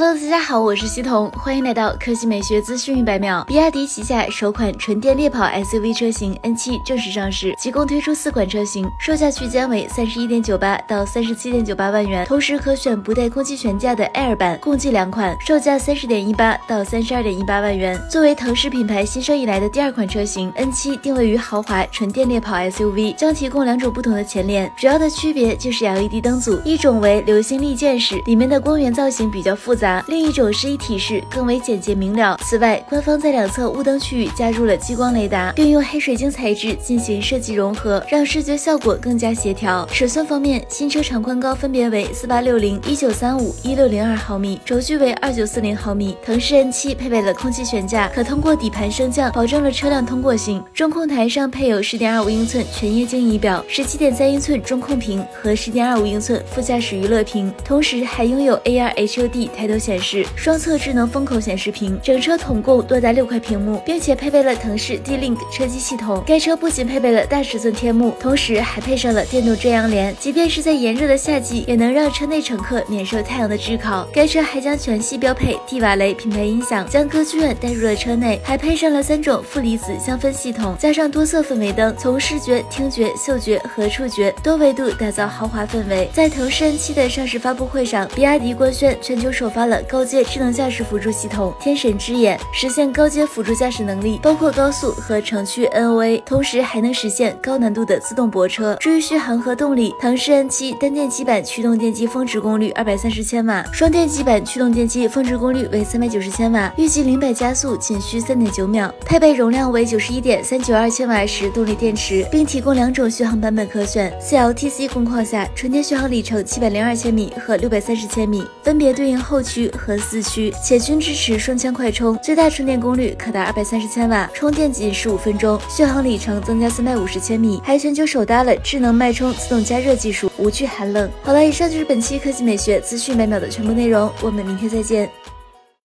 Hello，大家好，我是西彤，欢迎来到科技美学资讯一百秒。比亚迪旗下首款纯电猎跑 SUV 车型 N7 正式上市，即共推出四款车型，售价区间为三十一点九八到三十七点九八万元，同时可选不带空气悬架的 Air 版，共计两款，售价三十点一八到三十二点一八万元。作为腾势品牌新生以来的第二款车型，N7 定位于豪华纯电猎跑 SUV，将提供两种不同的前脸，主要的区别就是 LED 灯组，一种为流星利剑式，里面的光源造型比较复杂。另一种是一体式，更为简洁明了。此外，官方在两侧雾灯区域加入了激光雷达，并用黑水晶材质进行设计融合，让视觉效果更加协调。尺寸方面，新车长宽高分别为四八六零、一九三五、一六零二毫米，轴距为二九四零毫米。腾势 N7 配备了空气悬架，可通过底盘升降，保证了车辆通过性。中控台上配有十点二五英寸全液晶仪表、十七点三英寸中控屏和十点二五英寸副驾驶娱乐屏，同时还拥有 AR HUD 抬头。显示双侧智能风口显示屏，整车统共多达六块屏幕，并且配备了腾势 D-Link 车机系统。该车不仅配备了大尺寸天幕，同时还配上了电动遮阳帘，即便是在炎热的夏季，也能让车内乘客免受太阳的炙烤。该车还将全系标配 T 瓦雷品牌音响，将歌剧院带入了车内，还配上了三种负离子香氛系统，加上多色氛围灯，从视觉、听觉、嗅觉和触觉多维度打造豪华氛围。在腾势 N7 的上市发布会上，比亚迪官宣全球首发。了高阶智能驾驶辅助系统天神之眼，实现高阶辅助驾驶能力，包括高速和城区 NOA，同时还能实现高难度的自动泊车。至于续航和动力，腾势 N7 单电机版驱动电机峰值功率二百三十千瓦，双电机版驱动电机峰值功率为三百九十千瓦，预计零百加速仅需三点九秒。配备容量为九十一点三九二千瓦时动力电池，并提供两种续航版本可选。CLTC 工况下，纯电续航里程七百零二千米和六百三十千米，分别对应后驱。和四驱，且均支持双枪快充，最大充电功率可达二百三十千瓦，充电仅十五分钟，续航里程增加三百五十千米，还全球首搭了智能脉冲自动加热技术，无惧寒冷。好了，以上就是本期科技美学资讯每秒的全部内容，我们明天再见。